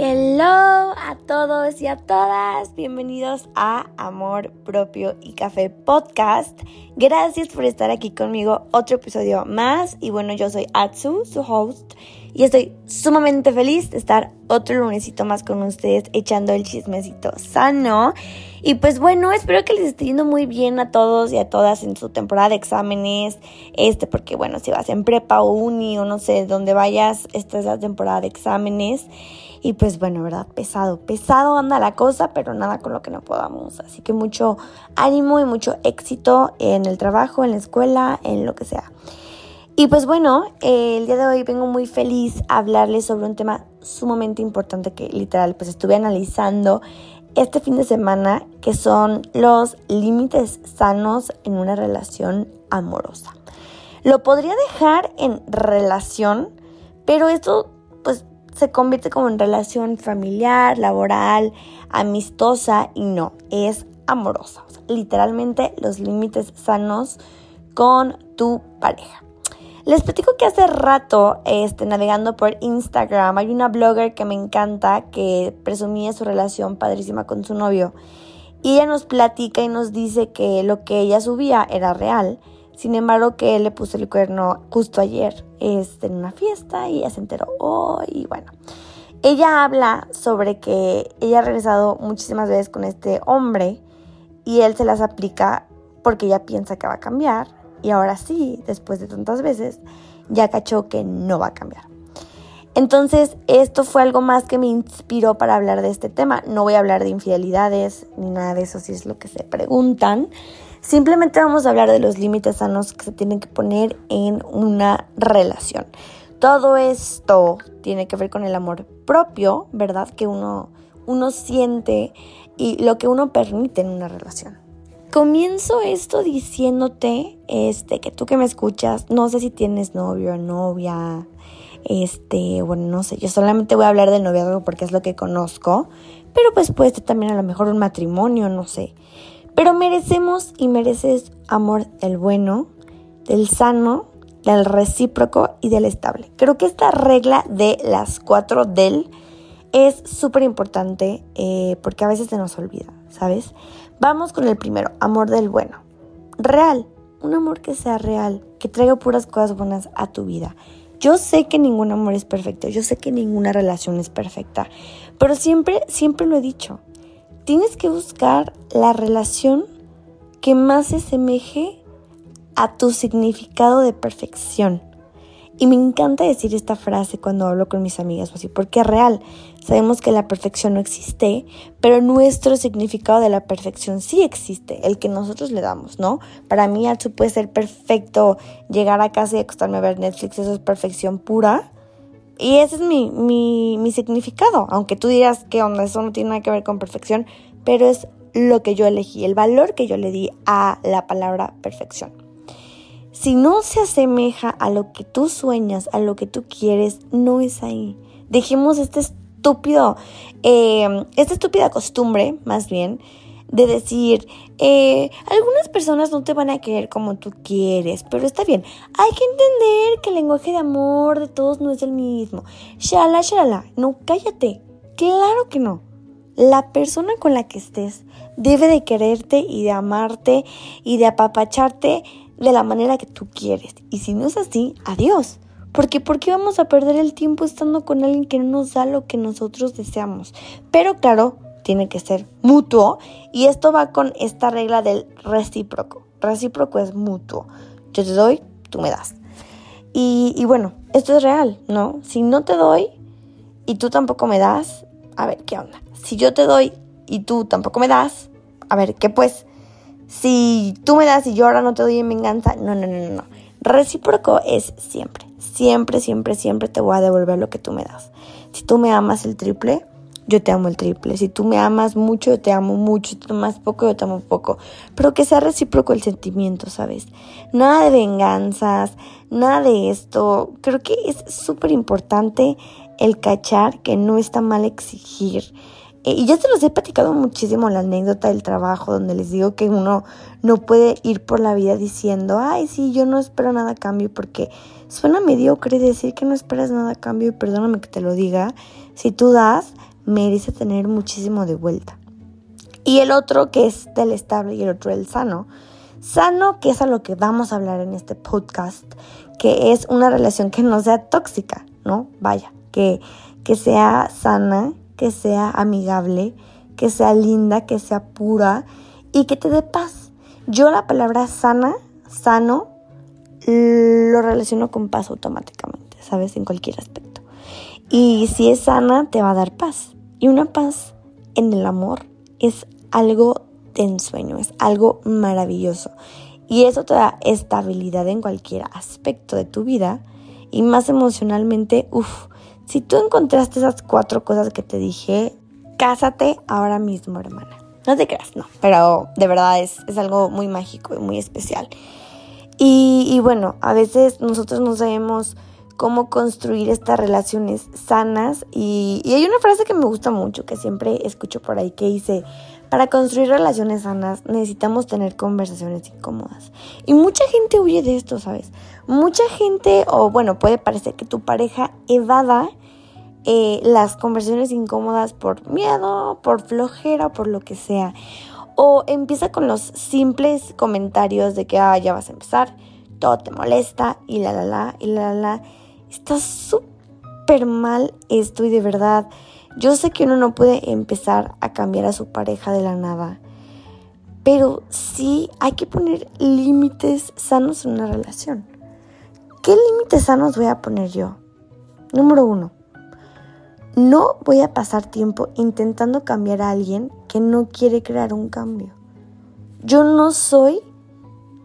Hello a todos y a todas, bienvenidos a Amor Propio y Café Podcast. Gracias por estar aquí conmigo, otro episodio más. Y bueno, yo soy Atsu, su host, y estoy sumamente feliz de estar otro lunesito más con ustedes echando el chismecito sano. Y pues bueno, espero que les esté yendo muy bien a todos y a todas en su temporada de exámenes. Este, porque bueno, si vas en prepa o uni o no sé dónde vayas, esta es la temporada de exámenes. Y pues bueno, ¿verdad? Pesado, pesado anda la cosa, pero nada con lo que no podamos. Así que mucho ánimo y mucho éxito en el trabajo, en la escuela, en lo que sea. Y pues bueno, el día de hoy vengo muy feliz a hablarles sobre un tema sumamente importante que literal pues estuve analizando este fin de semana, que son los límites sanos en una relación amorosa. Lo podría dejar en relación, pero esto se convierte como en relación familiar, laboral, amistosa y no, es amorosa. literalmente los límites sanos con tu pareja. Les platico que hace rato, este, navegando por Instagram, hay una blogger que me encanta que presumía su relación padrísima con su novio. Y ella nos platica y nos dice que lo que ella subía era real. Sin embargo, que él le puso el cuerno justo ayer este, en una fiesta y ella se enteró hoy. y bueno, ella habla sobre que ella ha regresado muchísimas veces con este hombre y él se las aplica porque ella piensa que va a cambiar y ahora sí, después de tantas veces, ya cachó que no va a cambiar. Entonces, esto fue algo más que me inspiró para hablar de este tema. No voy a hablar de infidelidades ni nada de eso si es lo que se preguntan. Simplemente vamos a hablar de los límites sanos que se tienen que poner en una relación. Todo esto tiene que ver con el amor propio, ¿verdad? Que uno, uno siente y lo que uno permite en una relación. Comienzo esto diciéndote, este, que tú que me escuchas, no sé si tienes novio o novia, este, bueno, no sé, yo solamente voy a hablar del noviazgo porque es lo que conozco, pero pues puede ser también a lo mejor un matrimonio, no sé. Pero merecemos y mereces amor del bueno, del sano, del recíproco y del estable. Creo que esta regla de las cuatro del es súper importante eh, porque a veces se nos olvida, ¿sabes? Vamos con el primero, amor del bueno. Real, un amor que sea real, que traiga puras cosas buenas a tu vida. Yo sé que ningún amor es perfecto, yo sé que ninguna relación es perfecta, pero siempre, siempre lo he dicho, tienes que buscar la relación que más se asemeje a tu significado de perfección. Y me encanta decir esta frase cuando hablo con mis amigas así, porque es real. Sabemos que la perfección no existe, pero nuestro significado de la perfección sí existe, el que nosotros le damos, ¿no? Para mí, eso puede ser perfecto llegar a casa y acostarme a ver Netflix, eso es perfección pura. Y ese es mi, mi, mi significado, aunque tú digas que eso no tiene nada que ver con perfección, pero es lo que yo elegí, el valor que yo le di a la palabra perfección. Si no se asemeja a lo que tú sueñas, a lo que tú quieres, no es ahí. Dejemos este estúpido, em, esta estúpida costumbre, más bien, de decir, eh, algunas personas no te van a querer como tú quieres, pero está bien. Hay que entender que el lenguaje de amor de todos no es el mismo. Shala, shala, no, cállate. Claro que no. La persona con la que estés debe de quererte y de amarte y de apapacharte de la manera que tú quieres. Y si no es así, adiós. Porque ¿por qué vamos a perder el tiempo estando con alguien que no nos da lo que nosotros deseamos? Pero claro, tiene que ser mutuo y esto va con esta regla del recíproco. Recíproco es mutuo. Yo te doy, tú me das. Y, y bueno, esto es real, ¿no? Si no te doy y tú tampoco me das, a ver, ¿qué onda? Si yo te doy y tú tampoco me das, a ver, ¿qué pues? si tú me das y yo ahora no te doy en venganza, no, no, no, no. Recíproco es siempre, siempre, siempre, siempre te voy a devolver lo que tú me das. Si tú me amas el triple, yo te amo el triple. Si tú me amas mucho, yo te amo mucho. Si tú me amas poco, yo te amo poco. Pero que sea recíproco el sentimiento, ¿sabes? Nada de venganzas, nada de esto. Creo que es súper importante el cachar que no está mal exigir Eh, y ya se los he platicado muchísimo la anécdota del trabajo, donde les digo que uno no puede ir por la vida diciendo, ay, sí, yo no espero nada a cambio, porque suena mediocre decir que no esperas nada a cambio, y perdóname que te lo diga, si tú das, merece tener muchísimo de vuelta. Y el otro que es del estable y el otro del sano. Sano, que es a lo que vamos a hablar en este podcast, que es una relación que no sea tóxica, ¿no? Vaya, que, que sea sana, que sea amigable, que sea linda, que sea pura y que te dé paz. Yo la palabra sana, sano, lo relaciono con paz automáticamente, ¿sabes? En cualquier aspecto. Y si es sana, te va a dar paz. Y una paz en el amor es algo de ensueño, es algo maravilloso. Y eso te da estabilidad en cualquier aspecto de tu vida y más emocionalmente, uff, si tú encontraste esas cuatro cosas que te dije, cásate ahora mismo, hermana. No te creas, no, pero de verdad es, algo muy mágico y muy especial. Y, bueno, a veces nosotros no sabemos cómo construir estas relaciones sanas y, hay una frase que me gusta mucho, que siempre escucho por ahí, que dice, para construir relaciones sanas necesitamos tener conversaciones incómodas. Y mucha gente huye de esto, ¿sabes? Mucha gente, o bueno, puede parecer que tu pareja evada eh, las conversaciones incómodas por miedo, por flojera, por lo que sea. O empieza con los simples comentarios de que, ah, ya vas a empezar, todo te molesta, y la, la, la, y la, la, la. Está súper mal esto y de verdad yo sé que uno no puede empezar a cambiar a su pareja de la nada, pero sí hay que poner límites sanos en una relación. ¿Qué límites sanos voy a poner yo? Número uno, no voy a pasar tiempo intentando cambiar a alguien que no quiere crear un cambio. Yo no soy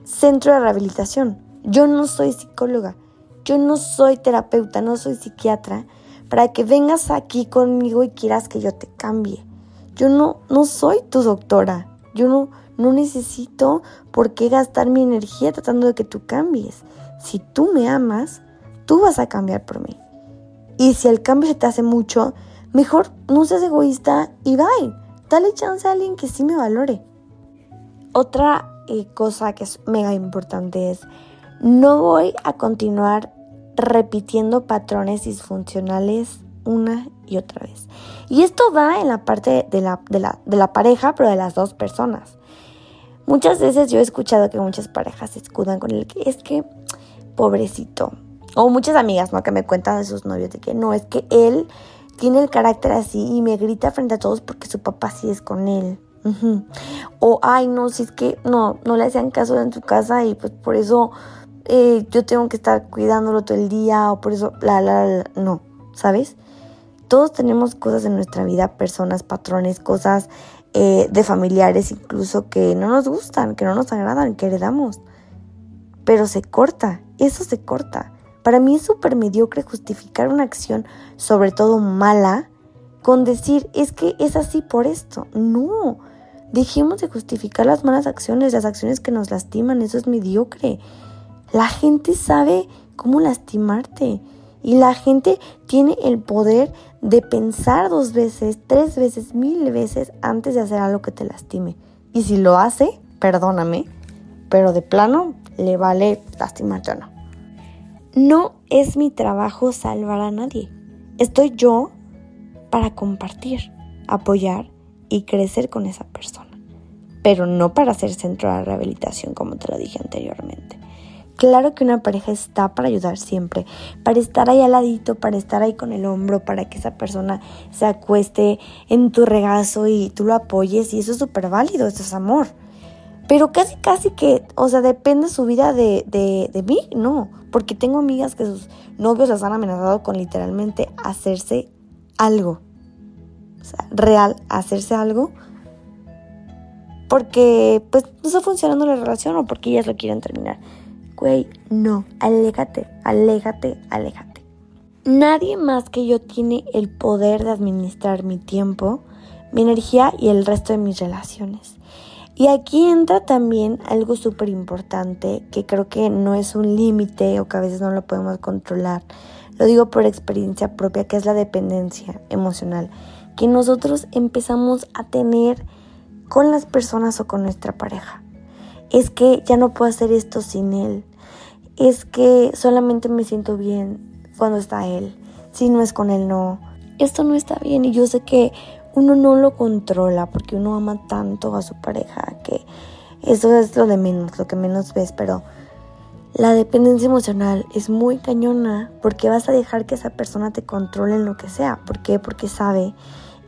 centro de rehabilitación, yo no soy psicóloga, yo no soy terapeuta, no soy psiquiatra para que vengas aquí conmigo y quieras que yo te cambie. Yo no, no soy tu doctora. Yo no, no necesito por qué gastar mi energía tratando de que tú cambies. Si tú me amas, tú vas a cambiar por mí. Y si el cambio se te hace mucho, mejor no seas egoísta y bye. Dale chance a alguien que sí me valore. Otra eh, cosa que es mega importante es, no voy a continuar repitiendo patrones disfuncionales una y otra vez. Y esto va en la parte de la, de la, de la pareja, pero de las dos personas. Muchas veces yo he escuchado que muchas parejas se escudan con el que es que, pobrecito. O muchas amigas, ¿no? Que me cuentan de sus novios de que no, es que él tiene el carácter así y me grita frente a todos porque su papá sí es con él. O, ay, no, si es que no, no le hacían caso en su casa y pues por eso eh, yo tengo que estar cuidándolo todo el día o por eso, la, la, la, no, ¿sabes? Todos tenemos cosas en nuestra vida, personas, patrones, cosas eh, de familiares incluso que no nos gustan, que no nos agradan, que heredamos. Pero se corta, eso se corta. Para mí es súper mediocre justificar una acción, sobre todo mala, con decir es que es así por esto. No, dejemos de justificar las malas acciones, las acciones que nos lastiman, eso es mediocre. La gente sabe cómo lastimarte y la gente tiene el poder de pensar dos veces, tres veces, mil veces antes de hacer algo que te lastime. Y si lo hace, perdóname, pero de plano le vale lastimarte o no. No es mi trabajo salvar a nadie. Estoy yo para compartir, apoyar y crecer con esa persona, pero no para ser centro de rehabilitación como te lo dije anteriormente. Claro que una pareja está para ayudar siempre, para estar ahí al ladito, para estar ahí con el hombro, para que esa persona se acueste en tu regazo y tú lo apoyes y eso es súper válido, eso es amor. Pero casi, casi que, o sea, depende su vida de, de, de mí, no, porque tengo amigas que sus novios las han amenazado con literalmente hacerse algo, o sea, real, hacerse algo, porque pues no está funcionando la relación o porque ellas lo quieren terminar. Güey, no, aléjate, aléjate, aléjate. Nadie más que yo tiene el poder de administrar mi tiempo, mi energía y el resto de mis relaciones. Y aquí entra también algo súper importante que creo que no es un límite o que a veces no lo podemos controlar. Lo digo por experiencia propia, que es la dependencia emocional. que nosotros empezamos a tener con las personas o con nuestra pareja. Es que ya no puedo hacer esto sin él. Es que solamente me siento bien cuando está él. Si no es con él, no. Esto no está bien y yo sé que uno no lo controla porque uno ama tanto a su pareja que eso es lo de menos, lo que menos ves, pero la dependencia emocional es muy cañona porque vas a dejar que esa persona te controle en lo que sea. ¿Por qué? Porque sabe.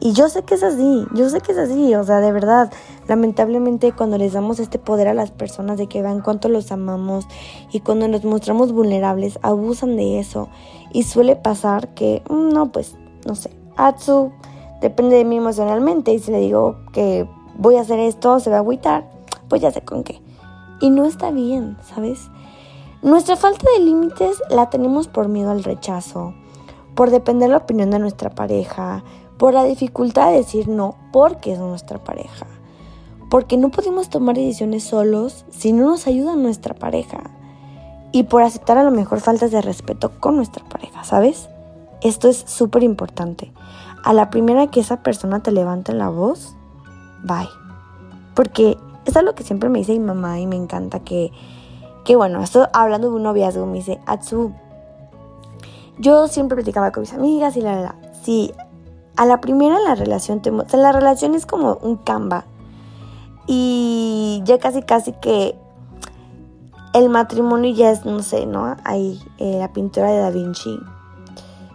Y yo sé que es así, yo sé que es así, o sea, de verdad, lamentablemente cuando les damos este poder a las personas de que vean cuánto los amamos y cuando nos mostramos vulnerables, abusan de eso. Y suele pasar que, mm, no, pues, no sé, Atsu depende de mí emocionalmente y si le digo que voy a hacer esto, se va a agüitar, pues ya sé con qué. Y no está bien, ¿sabes? Nuestra falta de límites la tenemos por miedo al rechazo, por depender la opinión de nuestra pareja, por la dificultad de decir no porque es nuestra pareja, porque no podemos tomar decisiones solos si no nos ayuda nuestra pareja y por aceptar a lo mejor faltas de respeto con nuestra pareja, ¿sabes? Esto es súper importante. A la primera que esa persona te levante la voz, bye. Porque es algo que siempre me dice mi mamá y me encanta que que bueno, esto hablando de un noviazgo, me dice, Atsu, yo siempre platicaba con mis amigas y la, la, Si a la primera la relación, te, o sea, la relación es como un Canva. Y ya casi, casi que el matrimonio ya es, no sé, ¿no? Hay eh, la pintura de Da Vinci.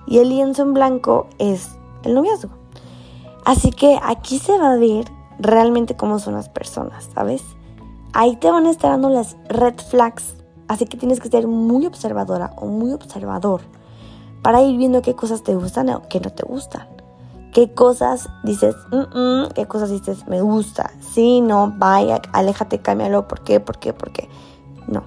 Y el lienzo en blanco es el noviazgo. Así que aquí se va a ver realmente cómo son las personas, ¿sabes? ahí te van a estar dando las red flags. Así que tienes que ser muy observadora o muy observador para ir viendo qué cosas te gustan o qué no te gustan. Qué cosas dices, qué cosas dices, me gusta. Sí, no, vaya, aléjate, cámbialo. ¿Por qué? ¿Por qué? ¿Por qué? No.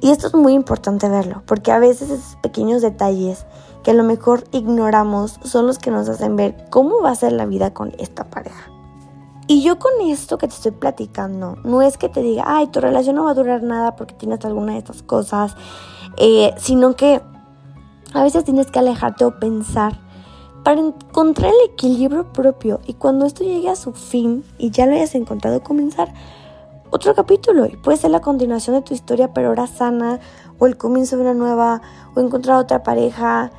Y esto es muy importante verlo, porque a veces esos pequeños detalles que a lo mejor ignoramos son los que nos hacen ver cómo va a ser la vida con esta pareja. Y yo con esto que te estoy platicando, no es que te diga, ay, tu relación no va a durar nada porque tienes alguna de estas cosas, eh, sino que a veces tienes que alejarte o pensar para encontrar el equilibrio propio y cuando esto llegue a su fin y ya lo hayas encontrado, comenzar otro capítulo y puede ser la continuación de tu historia pero ahora sana o el comienzo de una nueva o encontrar otra pareja.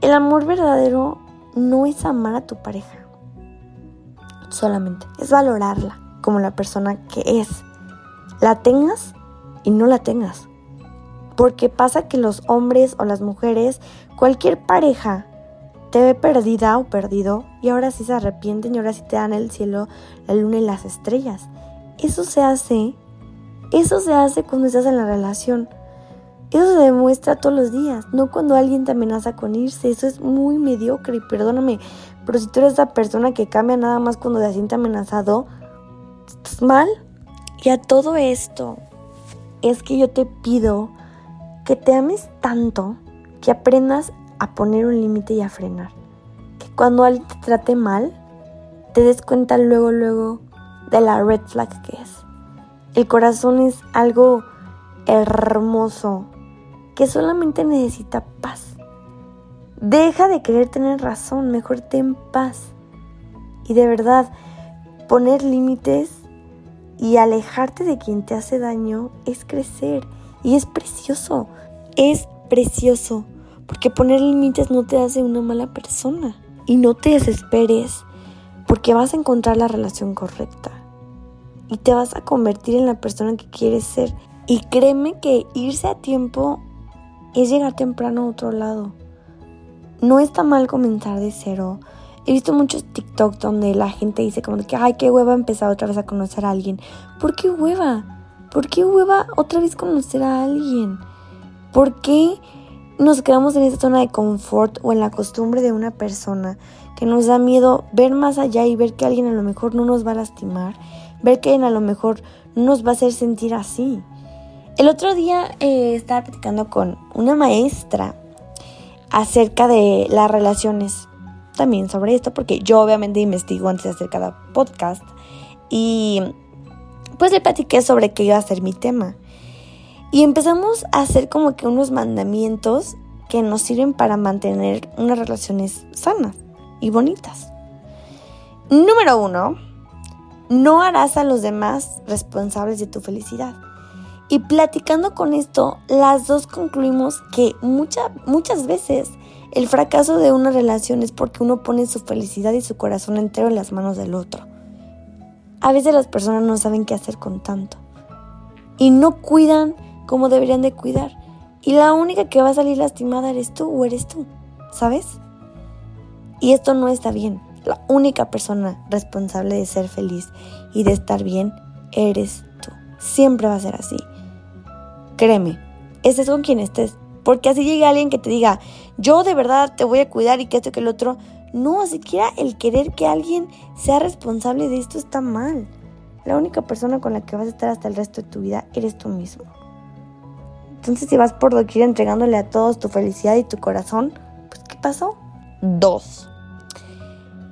El amor verdadero no es amar a tu pareja solamente, es valorarla como la persona que es. La tengas y no la tengas. Porque pasa que los hombres o las mujeres, cualquier pareja, te ve perdida o perdido y ahora sí se arrepienten y ahora sí te dan el cielo, la luna y las estrellas. Eso se hace, eso se hace cuando estás en la relación. Eso se demuestra todos los días, no cuando alguien te amenaza con irse. Eso es muy mediocre y perdóname, pero si tú eres esa persona que cambia nada más cuando te siente amenazado, estás mal. Y a todo esto es que yo te pido que te ames tanto que aprendas a poner un límite y a frenar. Que cuando alguien te trate mal, te des cuenta luego, luego de la red flag que es. El corazón es algo hermoso que solamente necesita paz. Deja de querer tener razón, mejor ten paz. Y de verdad, poner límites y alejarte de quien te hace daño es crecer. Y es precioso, es precioso. Porque poner límites no te hace una mala persona. Y no te desesperes, porque vas a encontrar la relación correcta. Y te vas a convertir en la persona que quieres ser. Y créeme que irse a tiempo es llegar temprano a otro lado no está mal comenzar de cero. He visto muchos TikTok donde la gente dice como que, ay, qué hueva empezar otra vez a conocer a alguien. ¿Por qué hueva? ¿Por qué hueva otra vez conocer a alguien? ¿Por qué nos quedamos en esa zona de confort o en la costumbre de una persona que nos da miedo ver más allá y ver que alguien a lo mejor no nos va a lastimar? Ver que alguien a lo mejor no nos va a hacer sentir así. El otro día eh, estaba platicando con una maestra acerca de las relaciones. También sobre esto, porque yo obviamente investigo antes de hacer cada podcast. Y pues le platiqué sobre qué iba a ser mi tema. Y empezamos a hacer como que unos mandamientos que nos sirven para mantener unas relaciones sanas y bonitas. Número uno, no harás a los demás responsables de tu felicidad. Y platicando con esto, las dos concluimos que muchas veces el fracaso de una relación es porque uno pone su felicidad y su corazón entero en las manos del otro. A veces las personas no saben qué hacer con tanto. Y no cuidan como deberían de cuidar. Y la única que va a salir lastimada eres tú o eres tú, ¿sabes? Y esto no está bien. La única persona responsable de ser feliz y de estar bien eres tú. Siempre va a ser así. Créeme, ese es con quien estés. Porque así llega alguien que te diga, yo de verdad te voy a cuidar y que esto y que el otro. No, siquiera el querer que alguien sea responsable de esto está mal. La única persona con la que vas a estar hasta el resto de tu vida eres tú mismo. Entonces si vas por doquier entregándole a todos tu felicidad y tu corazón, pues ¿qué pasó? Dos.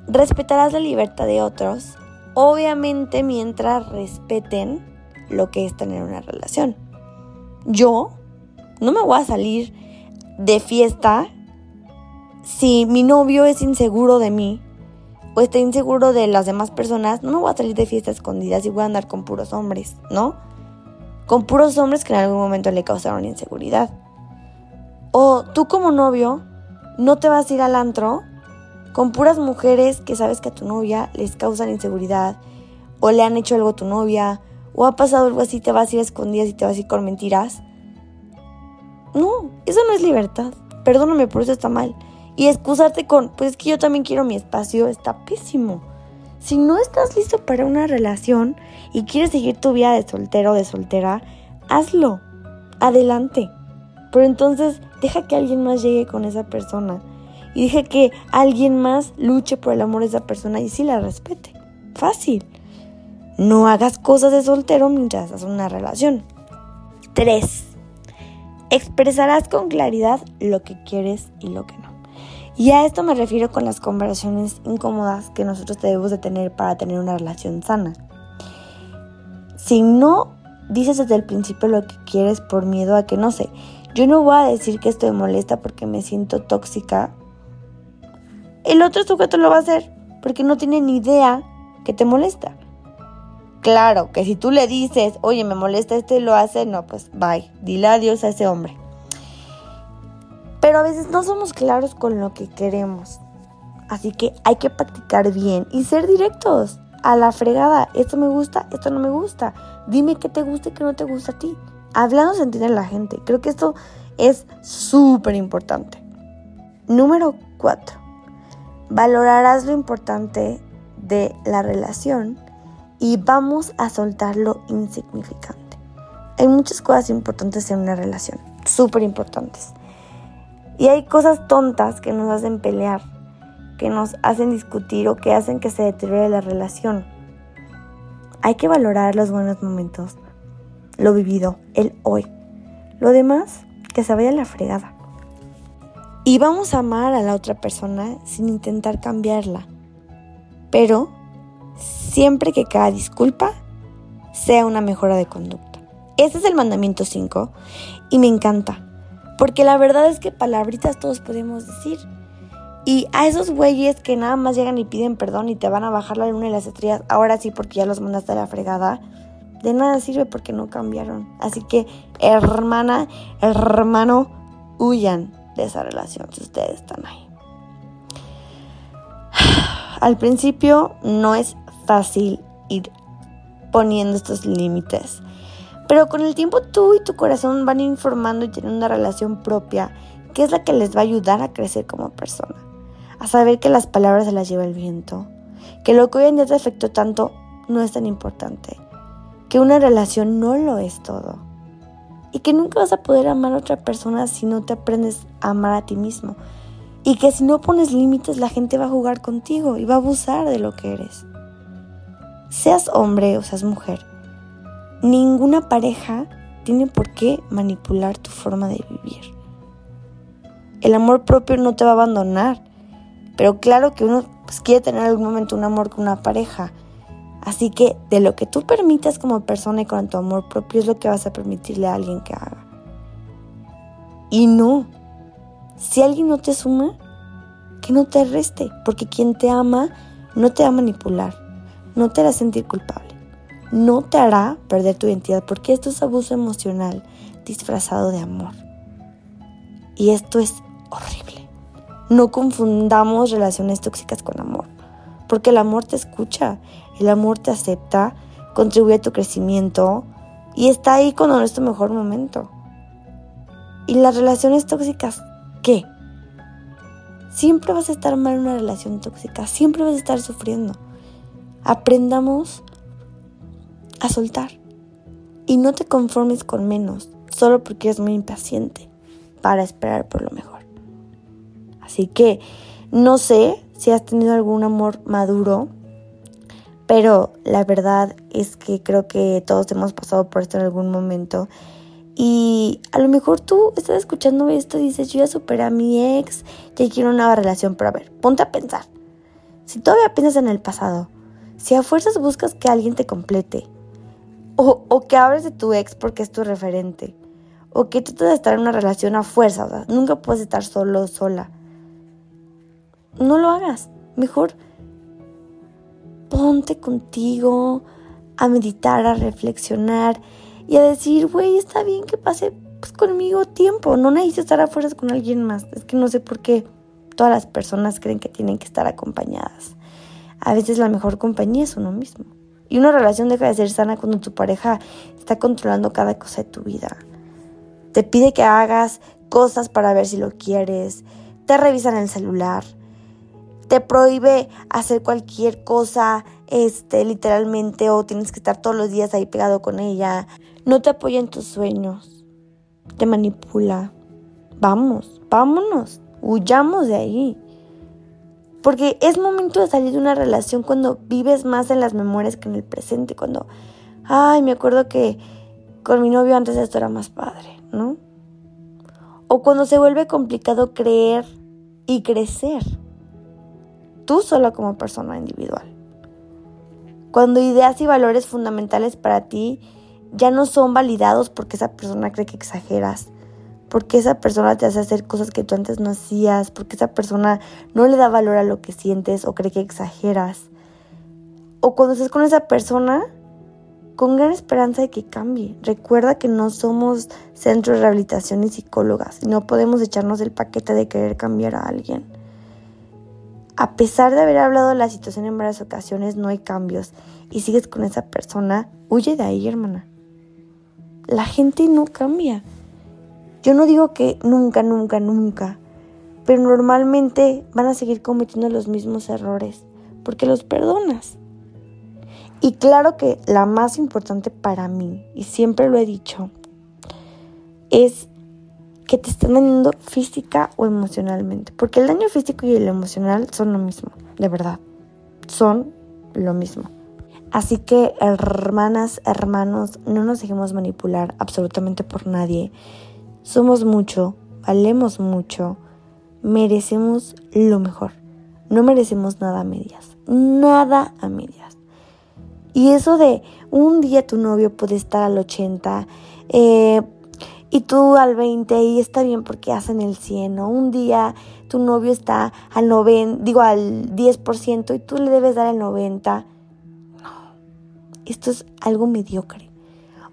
Respetarás la libertad de otros, obviamente mientras respeten lo que es tener una relación. Yo no me voy a salir de fiesta si mi novio es inseguro de mí o está inseguro de las demás personas, no me voy a salir de fiesta escondidas y voy a andar con puros hombres, ¿no? Con puros hombres que en algún momento le causaron inseguridad. O tú como novio no te vas a ir al antro con puras mujeres que sabes que a tu novia les causan inseguridad o le han hecho algo a tu novia o ha pasado algo así, te vas a ir escondidas y te vas a ir con mentiras. No, eso no es libertad. Perdóname, por eso está mal. Y excusarte con, pues es que yo también quiero mi espacio, está pésimo. Si no estás listo para una relación y quieres seguir tu vida de soltero o de soltera, hazlo. Adelante. Pero entonces deja que alguien más llegue con esa persona. Y deja que alguien más luche por el amor de esa persona y sí la respete. Fácil. No hagas cosas de soltero mientras haces una relación. 3. Expresarás con claridad lo que quieres y lo que no. Y a esto me refiero con las conversaciones incómodas que nosotros debemos de tener para tener una relación sana. Si no dices desde el principio lo que quieres por miedo a que no sé, yo no voy a decir que esto me molesta porque me siento tóxica. El otro sujeto lo va a hacer porque no tiene ni idea que te molesta. Claro, que si tú le dices, oye, me molesta este y lo hace, no, pues bye, dile adiós a ese hombre. Pero a veces no somos claros con lo que queremos. Así que hay que practicar bien y ser directos. A la fregada, esto me gusta, esto no me gusta. Dime qué te gusta y qué no te gusta a ti. Hablando se entiende la gente. Creo que esto es súper importante. Número 4. Valorarás lo importante de la relación y vamos a soltar lo insignificante. Hay muchas cosas importantes en una relación, súper importantes. Y hay cosas tontas que nos hacen pelear, que nos hacen discutir o que hacen que se deteriore la relación. Hay que valorar los buenos momentos, lo vivido, el hoy. Lo demás, que se vaya a la fregada. Y vamos a amar a la otra persona sin intentar cambiarla. Pero siempre que cada disculpa sea una mejora de conducta. Ese es el mandamiento 5 y me encanta porque la verdad es que palabritas todos podemos decir. Y a esos güeyes que nada más llegan y piden perdón y te van a bajar la luna y las estrellas, ahora sí porque ya los mandaste a la fregada, de nada sirve porque no cambiaron. Así que, hermana, hermano, huyan de esa relación si ustedes están ahí. Al principio no es fácil ir poniendo estos límites. Pero con el tiempo tú y tu corazón van informando y tienen una relación propia que es la que les va a ayudar a crecer como persona. A saber que las palabras se las lleva el viento. Que lo que hoy en día te afectó tanto no es tan importante. Que una relación no lo es todo. Y que nunca vas a poder amar a otra persona si no te aprendes a amar a ti mismo. Y que si no pones límites la gente va a jugar contigo y va a abusar de lo que eres. Seas hombre o seas mujer Ninguna pareja tiene por qué manipular tu forma de vivir. El amor propio no te va a abandonar, pero claro que uno pues, quiere tener en algún momento un amor con una pareja. Así que de lo que tú permitas como persona y con tu amor propio es lo que vas a permitirle a alguien que haga. Y no, si alguien no te suma, que no te reste, porque quien te ama no te va a manipular, no te hará sentir culpable, no te hará perder tu identidad, porque esto es abuso emocional disfrazado de amor. Y esto es horrible. No confundamos relaciones tóxicas con amor, porque el amor te escucha, el amor te acepta, contribuye a tu crecimiento y está ahí cuando no es tu mejor momento. ¿Y las relaciones tóxicas qué? Siempre vas a estar mal en una relación tóxica, siempre vas a estar sufriendo. Aprendamos a soltar y no te conformes con menos solo porque eres muy impaciente para esperar por lo mejor. Así que no sé si has tenido algún amor maduro, pero la verdad es que creo que todos hemos pasado por esto en algún momento. Y a lo mejor tú estás escuchando esto y dices, yo ya superé a mi ex, ya quiero una nueva relación, pero a ver, ponte a pensar. Si todavía piensas en el pasado, si a fuerzas buscas que alguien te complete, o, o que hables de tu ex porque es tu referente, o que tratas de estar en una relación a fuerza, o sea, nunca puedes estar solo sola. No lo hagas. Mejor ponte contigo a meditar, a reflexionar y a decir, güey, está bien que pase pues, conmigo tiempo. No necesito estar a fuerzas con alguien más. Es que no sé por qué todas las personas creen que tienen que estar acompañadas. A veces la mejor compañía es uno mismo. Y una relación deja de ser sana cuando tu pareja está controlando cada cosa de tu vida. Te pide que hagas cosas para ver si lo quieres, te revisan el celular, te prohíbe hacer cualquier cosa, este, literalmente, o tienes que estar todos los días ahí pegado con ella, no te apoya en tus sueños, te manipula. Vamos, vámonos, huyamos de ahí. Porque es momento de salir de una relación cuando vives más en las memorias que en el presente, cuando, ay, me acuerdo que con mi novio antes esto era más padre. ¿no? O cuando se vuelve complicado creer y crecer, tú sola como persona individual. Cuando ideas y valores fundamentales para ti ya no son validados porque esa persona cree que exageras, porque esa persona te hace hacer cosas que tú antes no hacías, porque esa persona no le da valor a lo que sientes o cree que exageras. O cuando estás con esa persona con gran esperanza de que cambie. Recuerda que no somos centro de rehabilitación y psicólogas y no podemos echarnos el paquete de querer cambiar a alguien. A pesar de haber hablado de la situación en varias ocasiones, no hay cambios y sigues con esa persona, huye de ahí, hermana. La gente no cambia. Yo no digo que nunca, nunca, nunca, pero normalmente van a seguir cometiendo los mismos errores porque los perdonas. Y claro que la más importante para mí, y siempre lo he dicho, es que te estén dañando física o emocionalmente. Porque el daño físico y el emocional son lo mismo, de verdad. Son lo mismo. Así que, hermanas, hermanos, no nos dejemos manipular absolutamente por nadie. Somos mucho, valemos mucho, merecemos lo mejor. No merecemos nada a medias. Nada a medias. Y eso de un día tu novio puede estar al 80 eh, y tú al 20 y está bien porque hacen el 100, ¿no? Un día tu novio está al 90, digo al 10% y tú le debes dar el 90. No, esto es algo mediocre.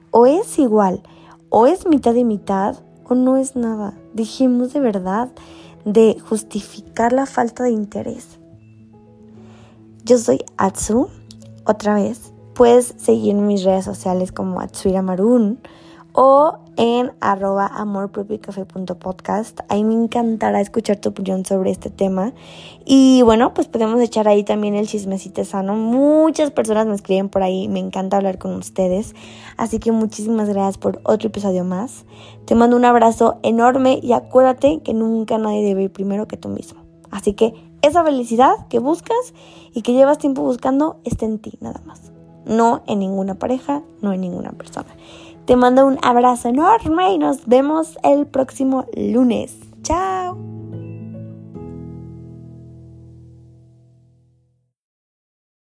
O es igual, o es mitad y mitad, o no es nada. Dijimos de verdad de justificar la falta de interés. Yo soy Atsu, otra vez, Puedes seguir mis redes sociales como Atsuira Marun o en arroba amorpropiocafé.podcast. Ahí me encantará escuchar tu opinión sobre este tema. Y bueno, pues podemos echar ahí también el chismecito sano. Muchas personas me escriben por ahí, me encanta hablar con ustedes. Así que muchísimas gracias por otro episodio más. Te mando un abrazo enorme y acuérdate que nunca nadie debe ir primero que tú mismo. Así que esa felicidad que buscas y que llevas tiempo buscando está en ti nada más no en ninguna pareja, no en ninguna persona. Te mando un abrazo enorme y nos vemos el próximo lunes. ¡Chao!